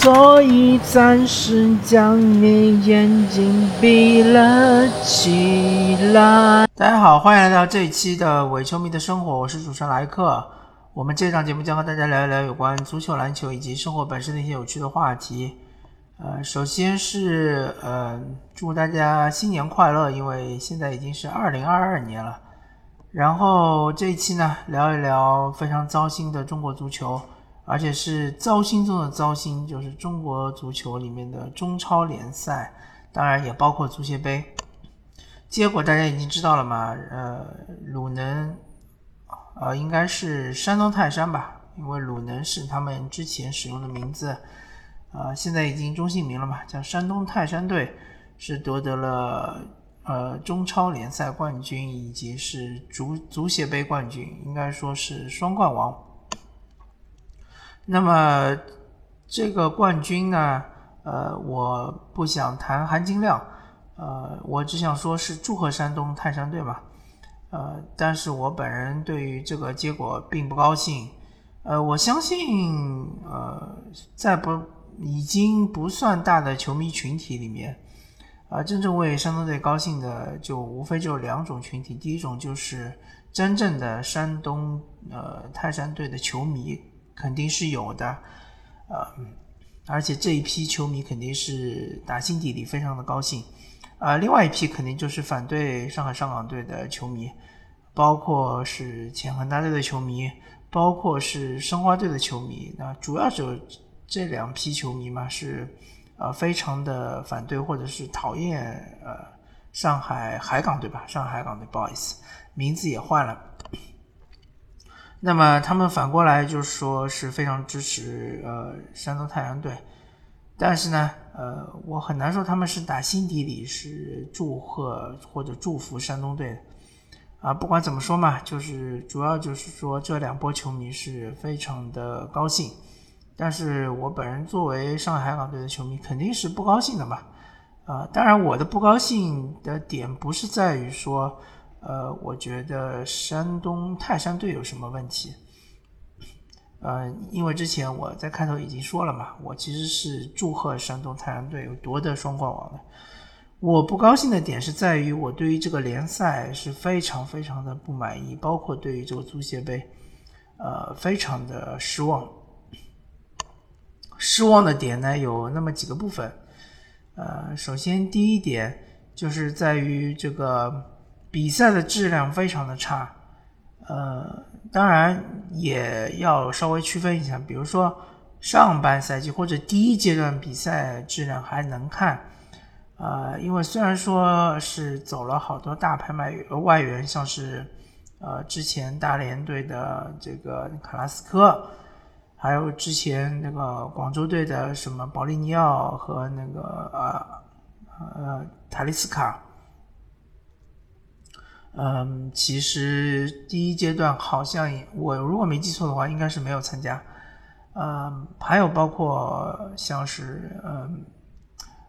所以暂时将你眼睛闭了起来。大家好，欢迎来到这一期的伪球迷的生活，我是主持人莱克。我们这档节目将和大家聊一聊有关足球、篮球以及生活本身的一些有趣的话题。呃，首先是呃，祝大家新年快乐，因为现在已经是二零二二年了。然后这一期呢，聊一聊非常糟心的中国足球。而且是糟心中的糟心，就是中国足球里面的中超联赛，当然也包括足协杯。结果大家已经知道了嘛？呃，鲁能，呃，应该是山东泰山吧？因为鲁能是他们之前使用的名字，呃，现在已经中性名了嘛，叫山东泰山队，是夺得了呃中超联赛冠军以及是足足协杯冠军，应该说是双冠王。那么这个冠军呢？呃，我不想谈含金量，呃，我只想说是祝贺山东泰山队嘛。呃，但是我本人对于这个结果并不高兴。呃，我相信，呃，在不已经不算大的球迷群体里面，啊，真正为山东队高兴的就无非就两种群体。第一种就是真正的山东呃泰山队的球迷。肯定是有的，呃，而且这一批球迷肯定是打心底里非常的高兴，啊，另外一批肯定就是反对上海上港队的球迷，包括是前恒大队的球迷，包括是申花队的球迷，那主要就这两批球迷嘛，是呃非常的反对或者是讨厌呃上海海港队吧，上海海港队不好意思，名字也换了。那么他们反过来就是说是非常支持呃山东太阳队，但是呢，呃，我很难说他们是打心底里是祝贺或者祝福山东队的，啊，不管怎么说嘛，就是主要就是说这两波球迷是非常的高兴，但是我本人作为上海港队的球迷肯定是不高兴的嘛，啊，当然我的不高兴的点不是在于说。呃，我觉得山东泰山队有什么问题？呃，因为之前我在开头已经说了嘛，我其实是祝贺山东泰山队夺得双冠王的。我不高兴的点是在于，我对于这个联赛是非常非常的不满意，包括对于这个足协杯，呃，非常的失望。失望的点呢有那么几个部分。呃，首先第一点就是在于这个。比赛的质量非常的差，呃，当然也要稍微区分一下，比如说上半赛季或者第一阶段比赛质量还能看，呃，因为虽然说是走了好多大牌卖外援，像是呃之前大连队的这个卡拉斯科，还有之前那个广州队的什么保利尼奥和那个呃呃塔利斯卡。嗯，其实第一阶段好像我如果没记错的话，应该是没有参加。嗯，还有包括像是嗯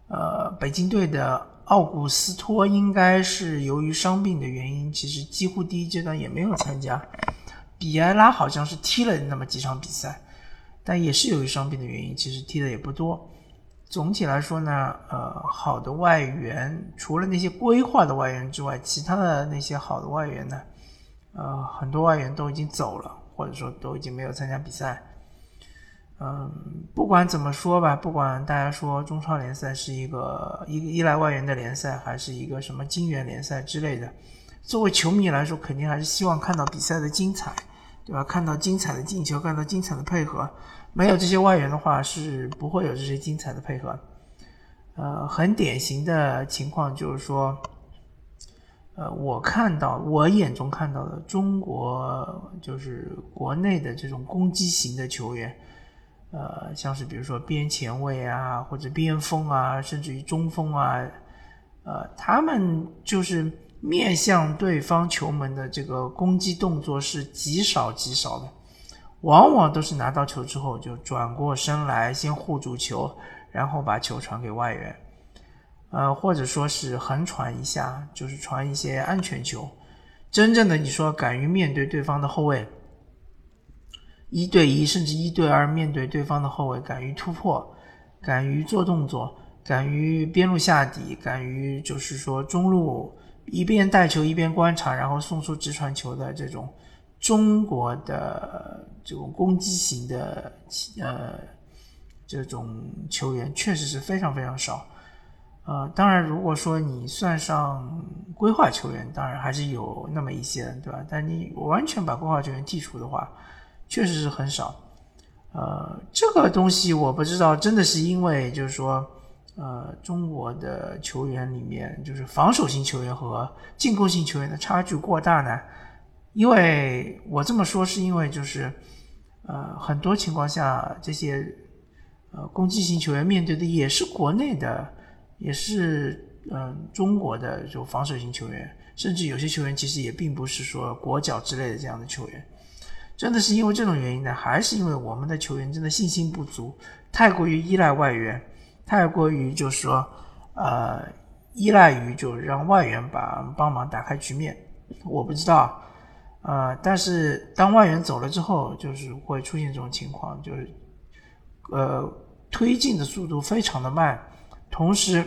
呃北京队的奥古斯托，应该是由于伤病的原因，其实几乎第一阶段也没有参加。比埃拉好像是踢了那么几场比赛，但也是由于伤病的原因，其实踢的也不多。总体来说呢，呃，好的外援除了那些规划的外援之外，其他的那些好的外援呢，呃，很多外援都已经走了，或者说都已经没有参加比赛。嗯，不管怎么说吧，不管大家说中超联赛是一个一个依赖外援的联赛，还是一个什么金元联赛之类的，作为球迷来说，肯定还是希望看到比赛的精彩，对吧？看到精彩的进球，看到精彩的配合。没有这些外援的话，是不会有这些精彩的配合。呃，很典型的情况就是说，呃，我看到我眼中看到的中国就是国内的这种攻击型的球员，呃，像是比如说边前卫啊，或者边锋啊，甚至于中锋啊，呃，他们就是面向对方球门的这个攻击动作是极少极少的。往往都是拿到球之后就转过身来，先护住球，然后把球传给外援，呃，或者说是横传一下，就是传一些安全球。真正的你说敢于面对对方的后卫，一对一甚至一对二面对对方的后卫，敢于突破，敢于做动作，敢于边路下底，敢于就是说中路一边带球一边观察，然后送出直传球的这种中国的这种攻击型的呃这种球员，确实是非常非常少。呃，当然，如果说你算上规划球员，当然还是有那么一些，对吧？但你完全把规划球员剔除的话，确实是很少。呃，这个东西我不知道，真的是因为就是说，呃，中国的球员里面，就是防守型球员和进攻型球员的差距过大呢？因为我这么说是因为就是，呃，很多情况下这些呃攻击型球员面对的也是国内的。也是，嗯，中国的就防守型球员，甚至有些球员其实也并不是说国脚之类的这样的球员，真的是因为这种原因呢，还是因为我们的球员真的信心不足，太过于依赖外援，太过于就是说，呃，依赖于就让外援把帮忙打开局面。我不知道，呃，但是当外援走了之后，就是会出现这种情况，就是，呃，推进的速度非常的慢。同时，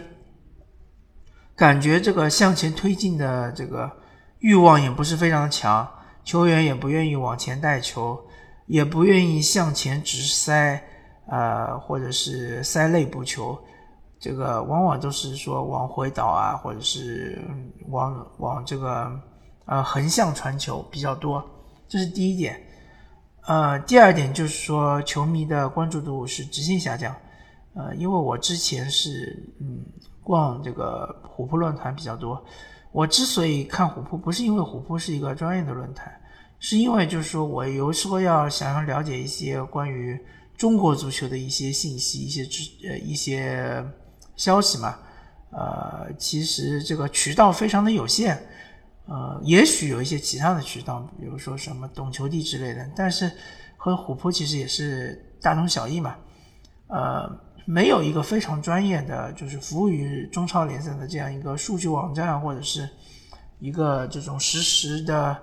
感觉这个向前推进的这个欲望也不是非常的强，球员也不愿意往前带球，也不愿意向前直塞，呃，或者是塞内部球，这个往往都是说往回倒啊，或者是往往这个呃横向传球比较多，这是第一点。呃，第二点就是说，球迷的关注度是直线下降。呃，因为我之前是嗯逛这个虎扑论坛比较多，我之所以看虎扑，不是因为虎扑是一个专业的论坛，是因为就是说我有时候要想要了解一些关于中国足球的一些信息、一些知呃一些消息嘛，呃，其实这个渠道非常的有限，呃，也许有一些其他的渠道，比如说什么懂球帝之类的，但是和虎扑其实也是大同小异嘛，呃。没有一个非常专业的，就是服务于中超联赛的这样一个数据网站，或者是一个这种实时的，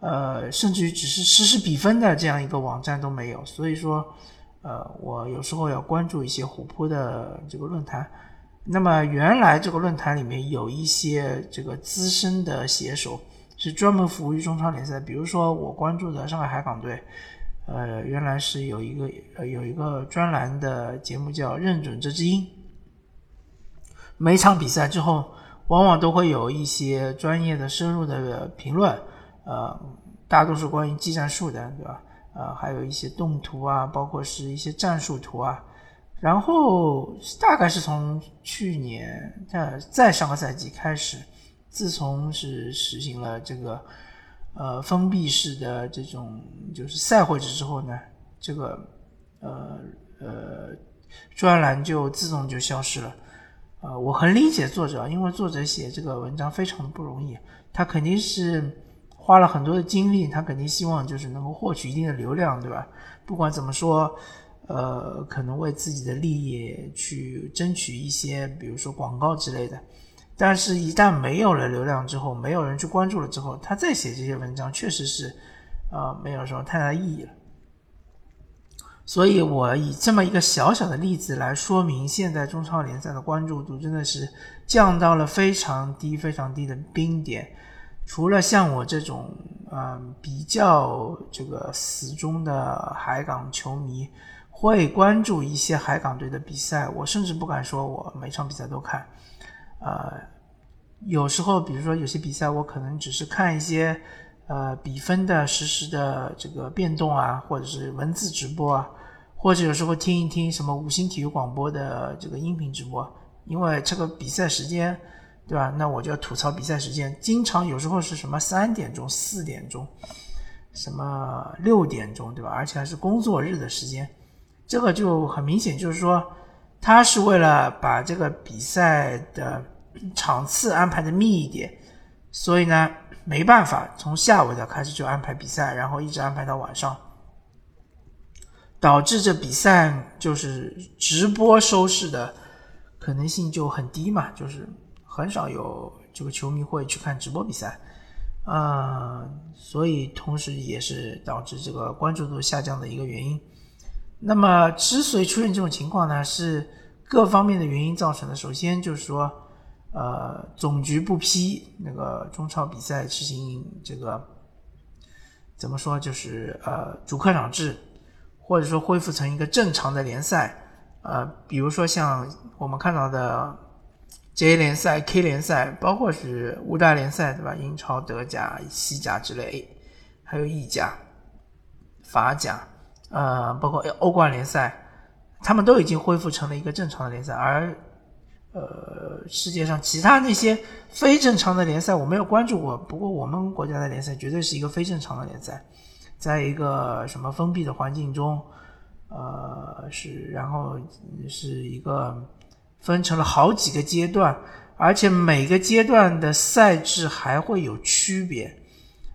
呃，甚至于只是实时比分的这样一个网站都没有。所以说，呃，我有时候要关注一些虎扑的这个论坛。那么原来这个论坛里面有一些这个资深的写手是专门服务于中超联赛，比如说我关注的上海海港队。呃，原来是有一个呃有一个专栏的节目叫《认准这只鹰》，每场比赛之后，往往都会有一些专业的、深入的评论，呃，大多数关于技战术的，对吧？呃，还有一些动图啊，包括是一些战术图啊。然后大概是从去年在再上个赛季开始，自从是实行了这个。呃，封闭式的这种就是赛会制之后呢，这个呃呃专栏就自动就消失了。呃，我很理解作者，因为作者写这个文章非常的不容易，他肯定是花了很多的精力，他肯定希望就是能够获取一定的流量，对吧？不管怎么说，呃，可能为自己的利益去争取一些，比如说广告之类的。但是，一旦没有了流量之后，没有人去关注了之后，他再写这些文章，确实是，呃，没有什么太大意义了。所以我以这么一个小小的例子来说明，现在中超联赛的关注度真的是降到了非常低、非常低的冰点。除了像我这种，嗯，比较这个死忠的海港球迷，会关注一些海港队的比赛，我甚至不敢说我每场比赛都看。呃，有时候，比如说有些比赛，我可能只是看一些呃比分的实时的这个变动啊，或者是文字直播啊，或者有时候听一听什么五星体育广播的这个音频直播，因为这个比赛时间，对吧？那我就要吐槽比赛时间，经常有时候是什么三点钟、四点钟，什么六点钟，对吧？而且还是工作日的时间，这个就很明显，就是说他是为了把这个比赛的。场次安排的密一点，所以呢，没办法，从下午的开始就安排比赛，然后一直安排到晚上，导致这比赛就是直播收视的可能性就很低嘛，就是很少有这个球迷会去看直播比赛，啊，所以同时也是导致这个关注度下降的一个原因。那么，之所以出现这种情况呢，是各方面的原因造成的。首先就是说，呃，总局不批那个中超比赛实行这个怎么说，就是呃主客场制，或者说恢复成一个正常的联赛。呃，比如说像我们看到的 J 联赛、K 联赛，包括是五大联赛，对吧？英超、德甲、西甲之类，还有意甲、法甲，呃，包括欧冠联赛，他们都已经恢复成了一个正常的联赛。而呃，世界上其他那些非正常的联赛，我没有关注过。不过我们国家的联赛绝对是一个非正常的联赛，在一个什么封闭的环境中。呃，是，然后是一个分成了好几个阶段，而且每个阶段的赛制还会有区别，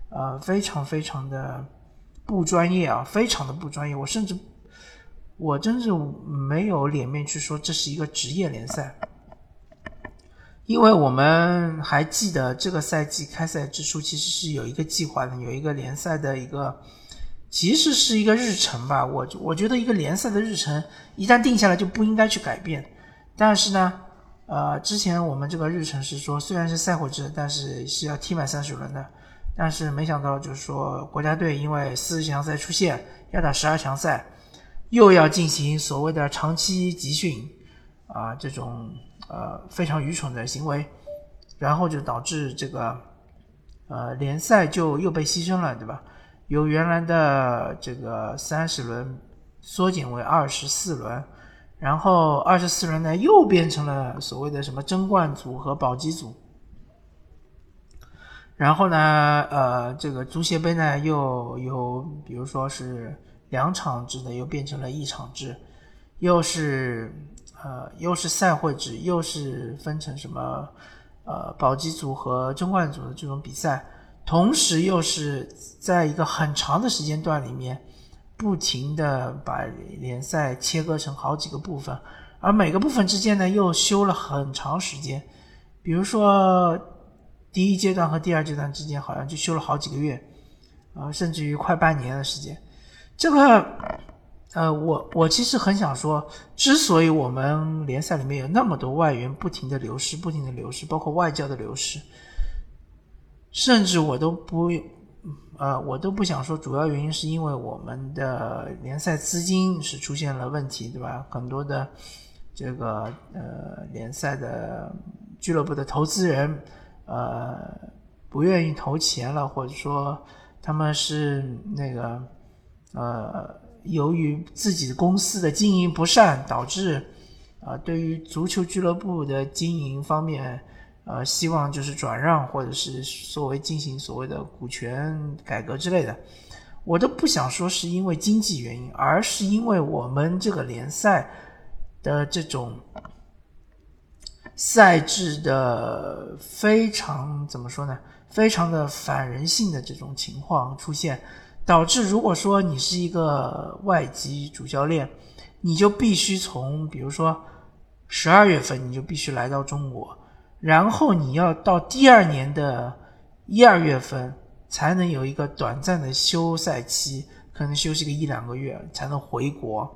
呃，非常非常的不专业啊，非常的不专业。我甚至我真是没有脸面去说这是一个职业联赛，因为我们还记得这个赛季开赛之初其实是有一个计划的，有一个联赛的一个。其实是一个日程吧，我我觉得一个联赛的日程一旦定下来就不应该去改变。但是呢，呃，之前我们这个日程是说虽然是赛会制，但是是要踢满三十轮的。但是没想到就是说国家队因为四十强赛出现要打十二强赛，又要进行所谓的长期集训啊这种呃非常愚蠢的行为，然后就导致这个呃联赛就又被牺牲了，对吧？由原来的这个三十轮缩减为二十四轮，然后二十四轮呢又变成了所谓的什么争冠组和保级组，然后呢，呃，这个足协杯呢又有，比如说是两场制的又变成了一场制，又是呃又是赛会制，又是分成什么呃保级组和争冠组的这种比赛。同时，又是在一个很长的时间段里面，不停的把联赛切割成好几个部分，而每个部分之间呢，又休了很长时间。比如说，第一阶段和第二阶段之间，好像就休了好几个月，啊，甚至于快半年的时间。这个，呃，我我其实很想说，之所以我们联赛里面有那么多外援不停的流失，不停的流失，包括外教的流失。甚至我都不，呃，我都不想说，主要原因是因为我们的联赛资金是出现了问题，对吧？很多的这个呃联赛的俱乐部的投资人，呃，不愿意投钱了，或者说他们是那个呃，由于自己公司的经营不善，导致啊，对于足球俱乐部的经营方面。呃，希望就是转让，或者是作为进行所谓的股权改革之类的，我都不想说是因为经济原因，而是因为我们这个联赛的这种赛制的非常怎么说呢？非常的反人性的这种情况出现，导致如果说你是一个外籍主教练，你就必须从比如说十二月份你就必须来到中国。然后你要到第二年的一二月份才能有一个短暂的休赛期，可能休息个一两个月才能回国。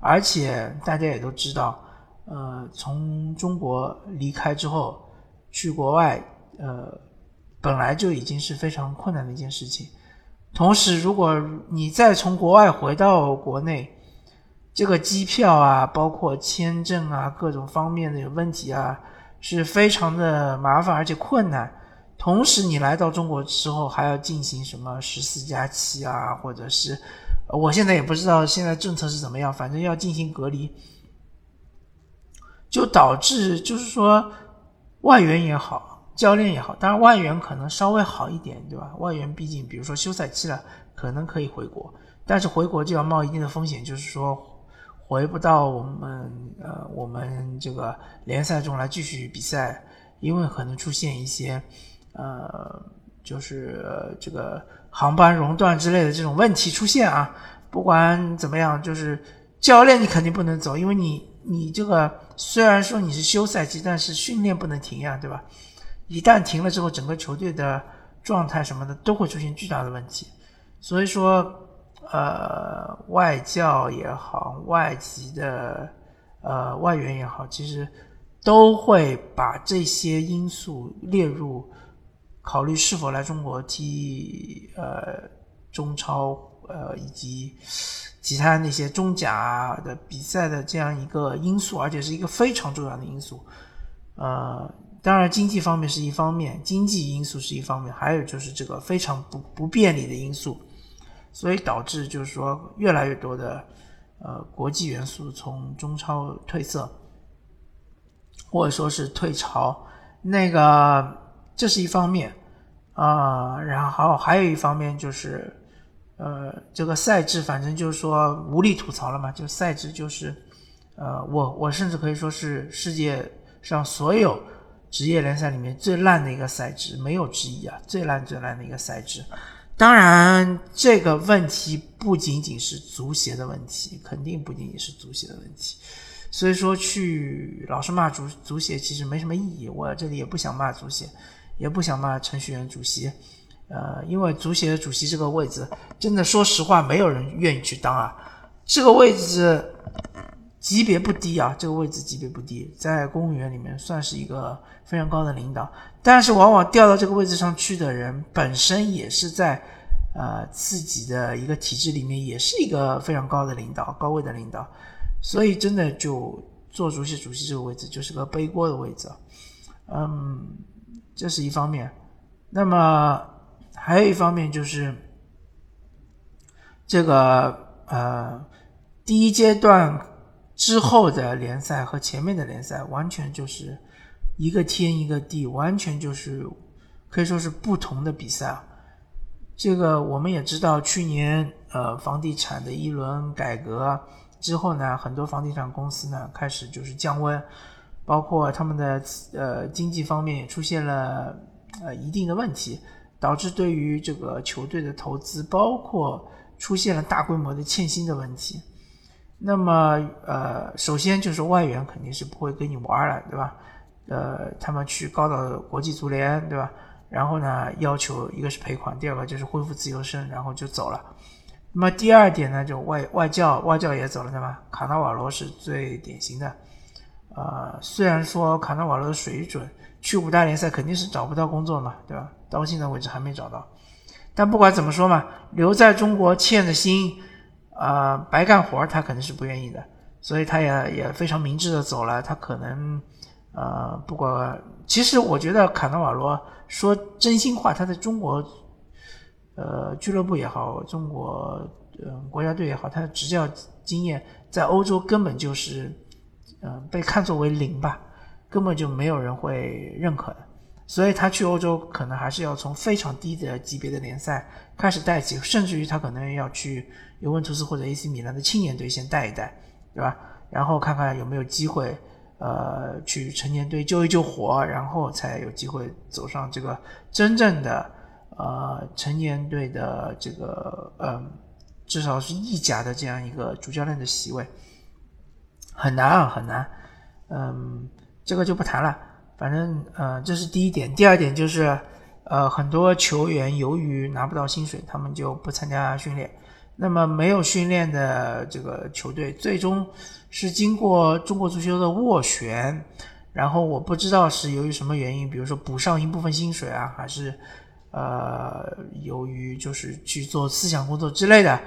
而且大家也都知道，呃，从中国离开之后去国外，呃，本来就已经是非常困难的一件事情。同时，如果你再从国外回到国内，这个机票啊，包括签证啊，各种方面的有问题啊。是非常的麻烦而且困难，同时你来到中国之后还要进行什么十四加七啊，或者是我现在也不知道现在政策是怎么样，反正要进行隔离，就导致就是说外援也好，教练也好，当然外援可能稍微好一点，对吧？外援毕竟比如说休赛期了，可能可以回国，但是回国就要冒一定的风险，就是说。回不到我们呃我们这个联赛中来继续比赛，因为可能出现一些呃就是这个航班熔断之类的这种问题出现啊。不管怎么样，就是教练你肯定不能走，因为你你这个虽然说你是休赛期，但是训练不能停呀，对吧？一旦停了之后，整个球队的状态什么的都会出现巨大的问题，所以说。呃，外教也好，外籍的呃外援也好，其实都会把这些因素列入考虑是否来中国踢呃中超呃以及其他那些中甲的比赛的这样一个因素，而且是一个非常重要的因素。呃，当然经济方面是一方面，经济因素是一方面，还有就是这个非常不不便利的因素。所以导致就是说，越来越多的呃国际元素从中超褪色，或者说是退潮，那个这是一方面啊，然后还有一方面就是呃这个赛制，反正就是说无力吐槽了嘛，就赛制就是呃我我甚至可以说是世界上所有职业联赛里面最烂的一个赛制，没有之一啊，最烂最烂的一个赛制。当然，这个问题不仅仅是足协的问题，肯定不仅仅是足协的问题。所以说，去老是骂足足协其实没什么意义。我这里也不想骂足协，也不想骂程序员主席。呃，因为足协主席这个位置，真的说实话，没有人愿意去当啊。这个位置级别不低啊，这个位置级别不低，在公务员里面算是一个非常高的领导。但是，往往调到这个位置上去的人，本身也是在，呃，自己的一个体制里面，也是一个非常高的领导、高位的领导，所以真的就做足协主席这个位置就是个背锅的位置，嗯，这是一方面。那么还有一方面就是，这个呃，第一阶段之后的联赛和前面的联赛完全就是。一个天一个地，完全就是可以说是不同的比赛啊。这个我们也知道，去年呃房地产的一轮改革之后呢，很多房地产公司呢开始就是降温，包括他们的呃经济方面也出现了呃一定的问题，导致对于这个球队的投资，包括出现了大规模的欠薪的问题。那么呃，首先就是外援肯定是不会跟你玩了，对吧？呃，他们去告到国际足联，对吧？然后呢，要求一个是赔款，第二个就是恢复自由身，然后就走了。那么第二点呢，就外外教，外教也走了，对吧？卡纳瓦罗是最典型的。呃，虽然说卡纳瓦罗的水准去五大联赛肯定是找不到工作嘛，对吧？到现在为止还没找到。但不管怎么说嘛，留在中国欠的心，呃，白干活他肯定是不愿意的，所以他也也非常明智的走了。他可能。呃，不过其实我觉得卡纳瓦罗说真心话，他在中国，呃，俱乐部也好，中国呃国家队也好，他的执教经验在欧洲根本就是，嗯，被看作为零吧，根本就没有人会认可的。所以他去欧洲可能还是要从非常低的级别的联赛开始带起，甚至于他可能要去尤文图斯或者 AC 米兰的青年队先带一带，对吧？然后看看有没有机会。呃，去成年队救一救火，然后才有机会走上这个真正的呃成年队的这个呃至少是意甲的这样一个主教练的席位，很难啊，很难。嗯，这个就不谈了。反正呃，这是第一点。第二点就是呃，很多球员由于拿不到薪水，他们就不参加训练。那么没有训练的这个球队，最终是经过中国足球的斡旋，然后我不知道是由于什么原因，比如说补上一部分薪水啊，还是呃由于就是去做思想工作之类的，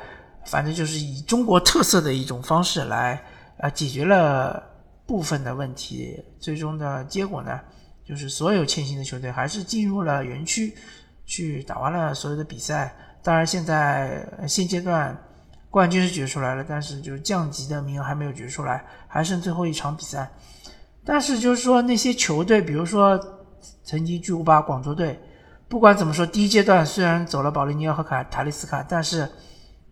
反正就是以中国特色的一种方式来啊解决了部分的问题。最终的结果呢，就是所有欠薪的球队还是进入了园区去打完了所有的比赛。当然，现在现阶段冠军是决出来了，但是就是降级的名额还没有决出来，还剩最后一场比赛。但是就是说那些球队，比如说曾经巨无霸广州队，不管怎么说，第一阶段虽然走了保利尼奥和卡塔利斯卡，但是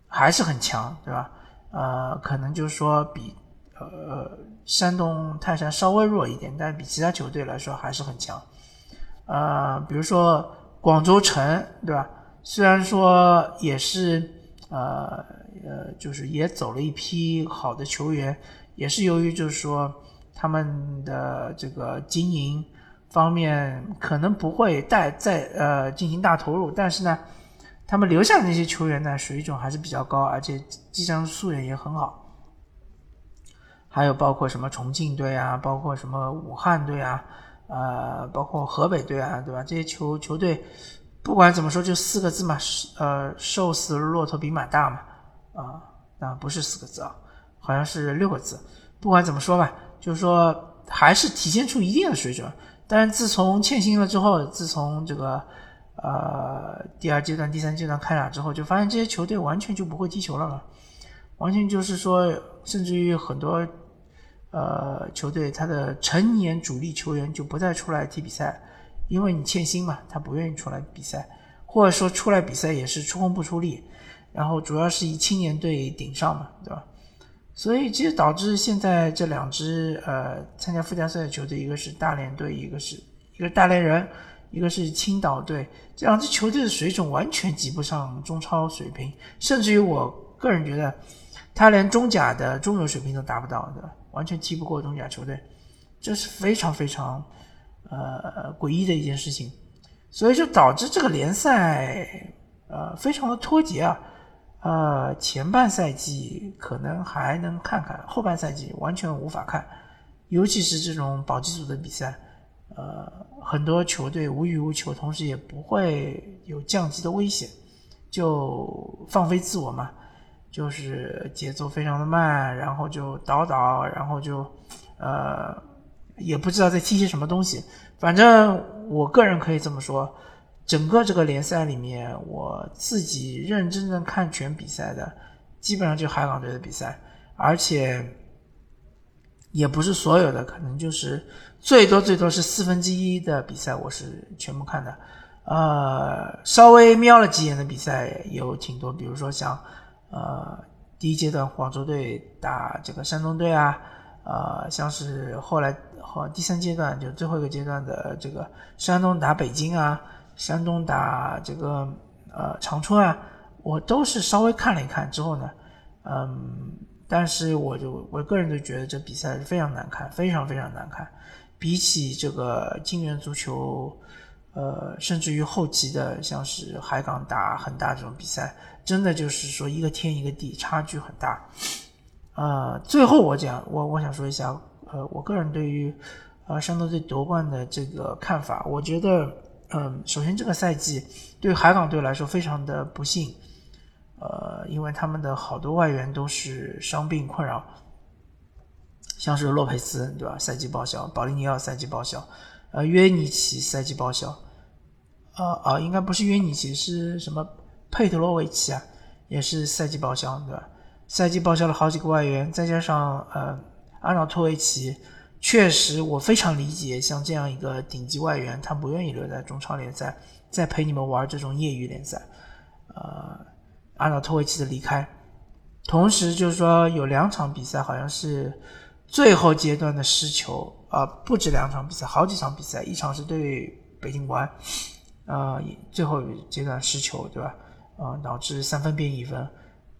还是很强，对吧？呃，可能就是说比呃山东泰山稍微弱一点，但比其他球队来说还是很强。呃，比如说广州城，对吧？虽然说也是，呃呃，就是也走了一批好的球员，也是由于就是说他们的这个经营方面可能不会带再呃进行大投入，但是呢，他们留下的那些球员呢水准还是比较高，而且技战术素养也很好。还有包括什么重庆队啊，包括什么武汉队啊，呃，包括河北队啊，对吧？这些球球队，不管怎么说，就四个字嘛，呃，瘦死骆驼比马大嘛，啊，啊，不是四个字啊，好像是六个字。不管怎么说吧，就是说还是体现出一定的水准。但是自从欠薪了之后，自从这个呃第二阶段、第三阶段开打之后，就发现这些球队完全就不会踢球了嘛，完全就是说，甚至于很多呃球队他的成年主力球员就不再出来踢比赛，因为你欠薪嘛，他不愿意出来比赛，或者说出来比赛也是出工不出力，然后主要是以青年队顶上嘛，对吧？所以，其实导致现在这两支呃参加附加赛的球队，一个是大连队，一个是一个大连人，一个是青岛队，这两支球队的水准完全及不上中超水平，甚至于我个人觉得，他连中甲的中游水平都达不到的，完全踢不过中甲球队，这是非常非常呃诡异的一件事情，所以就导致这个联赛呃非常的脱节啊。呃，前半赛季可能还能看看，后半赛季完全无法看，尤其是这种保级组的比赛，呃，很多球队无欲无求，同时也不会有降级的危险，就放飞自我嘛，就是节奏非常的慢，然后就倒倒，然后就呃，也不知道在踢些什么东西，反正我个人可以这么说。整个这个联赛里面，我自己认真正看全比赛的，基本上就海港队的比赛，而且也不是所有的，可能就是最多最多是四分之一的比赛，我是全部看的。呃，稍微瞄了几眼的比赛有挺多，比如说像呃第一阶段广州队打这个山东队啊，呃，像是后来和第三阶段就最后一个阶段的这个山东打北京啊。山东打这个呃长春啊，我都是稍微看了一看之后呢，嗯，但是我就我个人就觉得这比赛是非常难看，非常非常难看。比起这个金元足球，呃，甚至于后期的像是海港打恒大这种比赛，真的就是说一个天一个地，差距很大。呃，最后我讲，我我想说一下，呃，我个人对于呃山东队夺冠的这个看法，我觉得。嗯，首先这个赛季对海港队来说非常的不幸，呃，因为他们的好多外援都是伤病困扰，像是洛佩斯对吧？赛季报销，保利尼奥赛季报销，呃，约尼奇赛季报销，啊啊，应该不是约尼奇，是什么佩特罗维奇啊，也是赛季报销对吧？赛季报销了好几个外援，再加上呃，阿瑙托维奇。确实，我非常理解，像这样一个顶级外援，他不愿意留在中超联赛，再陪你们玩这种业余联赛。呃，按照托维奇的离开，同时就是说有两场比赛好像是最后阶段的失球啊，不止两场比赛，好几场比赛，一场是对北京国安，啊，最后阶段失球，对吧？啊，导致三分变一分。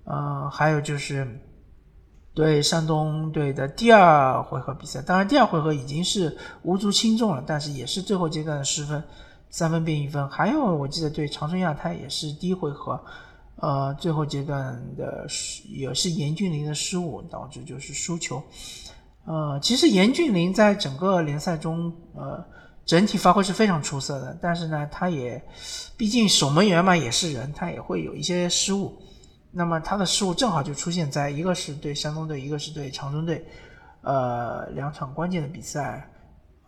嗯，还有就是。对山东队的第二回合比赛，当然第二回合已经是无足轻重了，但是也是最后阶段的失分，三分变一分。还有我记得对长春亚泰也是第一回合，呃，最后阶段的也是严俊凌的失误导致就是输球。呃，其实严俊凌在整个联赛中，呃，整体发挥是非常出色的，但是呢，他也毕竟守门员嘛，也是人，他也会有一些失误。那么他的失误正好就出现在一个是对山东队，一个是对长春队，呃，两场关键的比赛，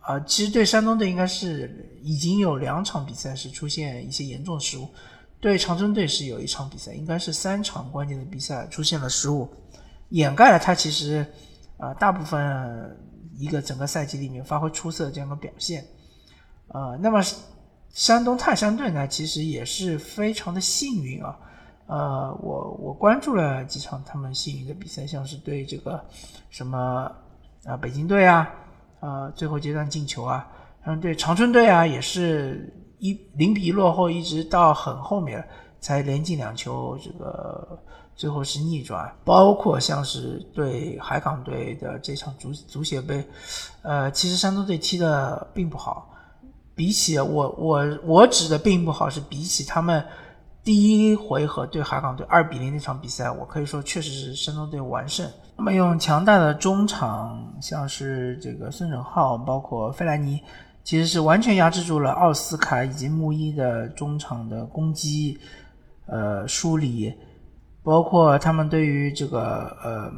啊，其实对山东队应该是已经有两场比赛是出现一些严重失误，对长春队是有一场比赛，应该是三场关键的比赛出现了失误，掩盖了他其实啊大部分一个整个赛季里面发挥出色的这样的表现，呃，那么山东泰山队呢，其实也是非常的幸运啊。呃，我我关注了几场他们幸运的比赛，像是对这个什么啊北京队啊，啊最后阶段进球啊，嗯对长春队啊也是一零比一落后，一直到很后面才连进两球，这个最后是逆转。包括像是对海港队的这场足足协杯，呃其实山东队踢的并不好，比起我我我指的并不好是比起他们。第一回合对海港队二比零那场比赛，我可以说确实是山东队完胜。那么用强大的中场，像是这个孙准浩，包括费莱尼，其实是完全压制住了奥斯卡以及穆伊的中场的攻击，呃，梳理，包括他们对于这个呃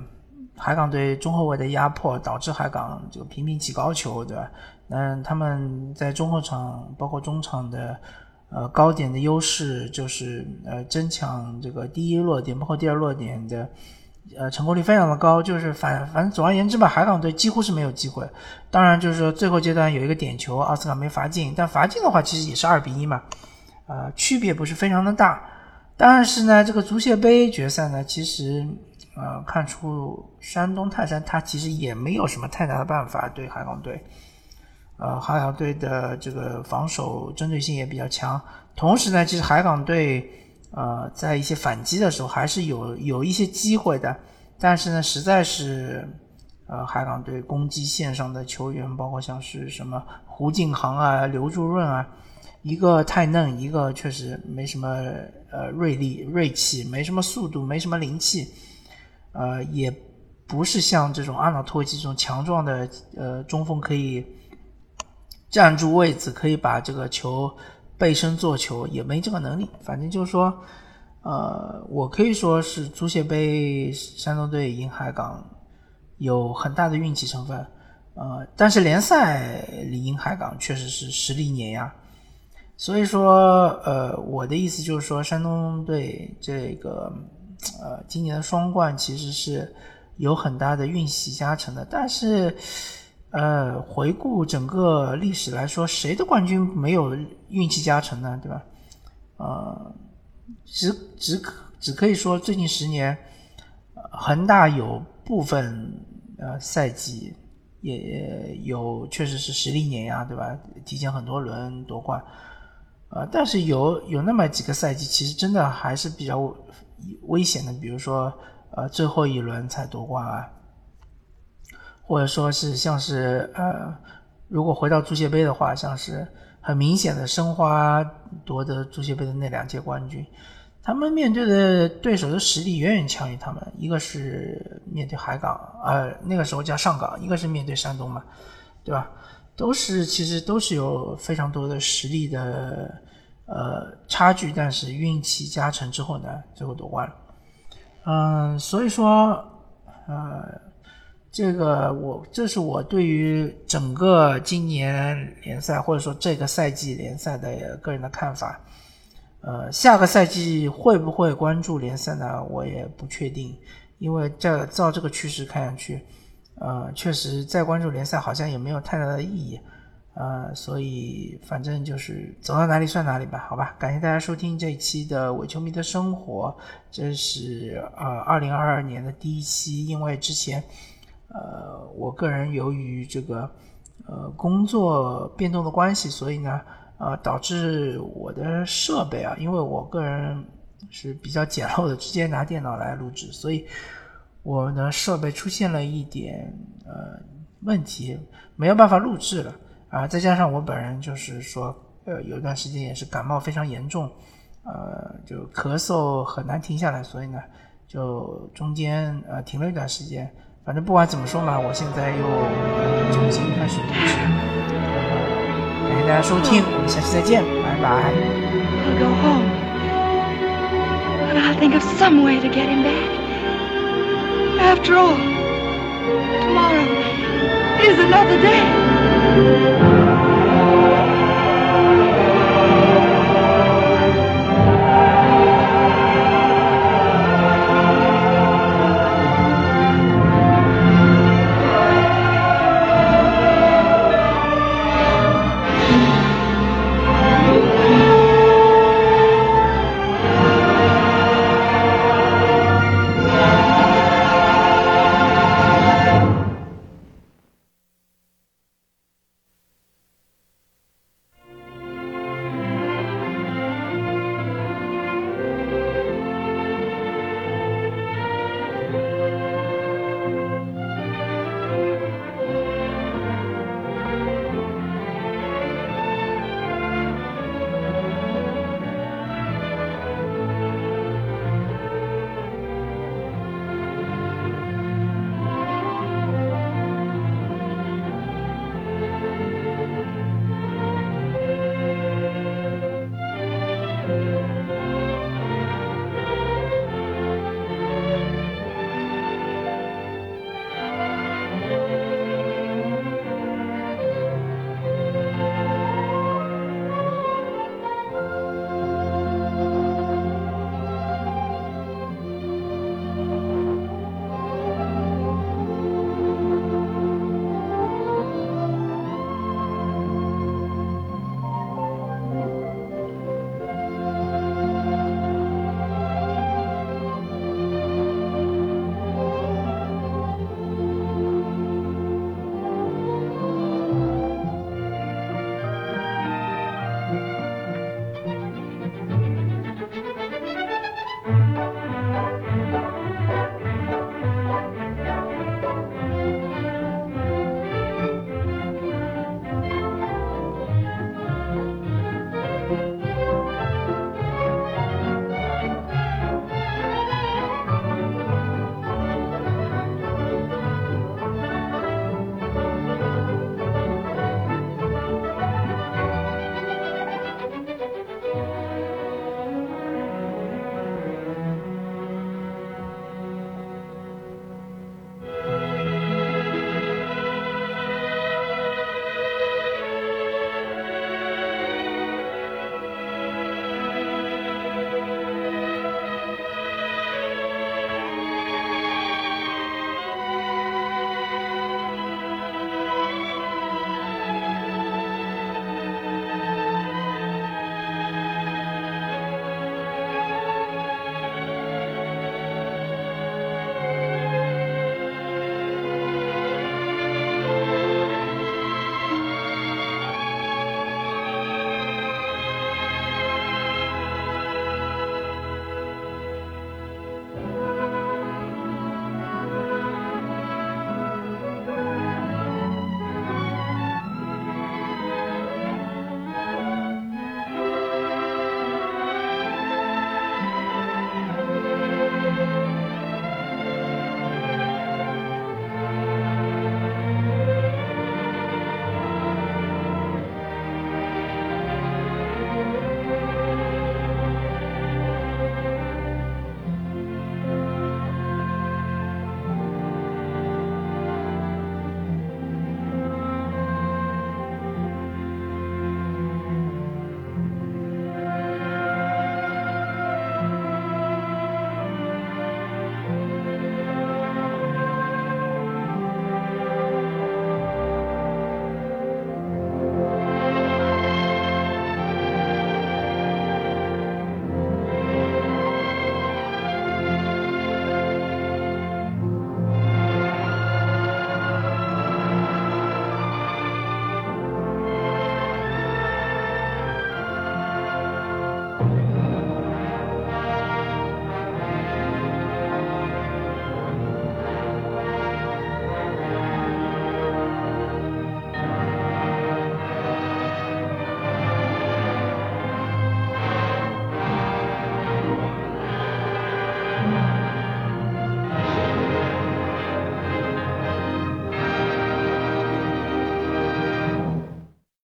海港队中后卫的压迫，导致海港就频频起高球，对吧？嗯，他们在中后场，包括中场的。呃，高点的优势就是呃，争抢这个第一落点，包括第二落点的，呃，成功率非常的高。就是反反正总而言之吧，海港队几乎是没有机会。当然，就是说最后阶段有一个点球，奥斯卡没罚进，但罚进的话其实也是二比一嘛，呃，区别不是非常的大。但是呢，这个足协杯决赛呢，其实呃，看出山东泰山他其实也没有什么太大的办法对海港队。呃，海港队的这个防守针对性也比较强，同时呢，其实海港队呃在一些反击的时候还是有有一些机会的，但是呢，实在是呃海港队攻击线上的球员，包括像是什么胡敬航啊、刘祝润啊，一个太嫩，一个确实没什么呃锐利、锐气，没什么速度，没什么灵气，呃，也不是像这种阿瑙托维奇这种强壮的呃中锋可以。站住位置可以把这个球背身做球，也没这个能力。反正就是说，呃，我可以说是足协杯山东队赢海港有很大的运气成分，呃，但是联赛里赢海港确实是实力碾压。所以说，呃，我的意思就是说，山东队这个呃今年的双冠其实是有很大的运气加成的，但是。呃，回顾整个历史来说，谁的冠军没有运气加成呢？对吧？呃，只只可只可以说，最近十年，恒大有部分呃赛季也有确实是实力碾压，对吧？提前很多轮夺冠，呃，但是有有那么几个赛季，其实真的还是比较危险的，比如说呃最后一轮才夺冠啊。或者说是像是呃，如果回到足协杯的话，像是很明显的申花夺得足协杯的那两届冠军，他们面对的对手的实力远远强于他们。一个是面对海港，呃，那个时候叫上港；一个是面对山东嘛，对吧？都是其实都是有非常多的实力的呃差距，但是运气加成之后呢，最后夺冠。嗯，所以说呃。这个我这是我对于整个今年联赛或者说这个赛季联赛的个人的看法。呃，下个赛季会不会关注联赛呢？我也不确定，因为这照这个趋势看上去，呃，确实再关注联赛好像也没有太大的意义。呃，所以反正就是走到哪里算哪里吧，好吧。感谢大家收听这一期的伪球迷的生活，这是呃二零二二年的第一期，因为之前。呃，我个人由于这个呃工作变动的关系，所以呢，呃，导致我的设备啊，因为我个人是比较简陋的，直接拿电脑来录制，所以我的设备出现了一点呃问题，没有办法录制了啊，再加上我本人就是说，呃，有一段时间也是感冒非常严重，呃，就咳嗽很难停下来，所以呢，就中间呃停了一段时间。反正不管怎么说嘛，我现在又重新开始主持。感谢大家收听，我们下期再见，拜拜。But I'll think of some way to get him back. After all, tomorrow is another day. Thank you.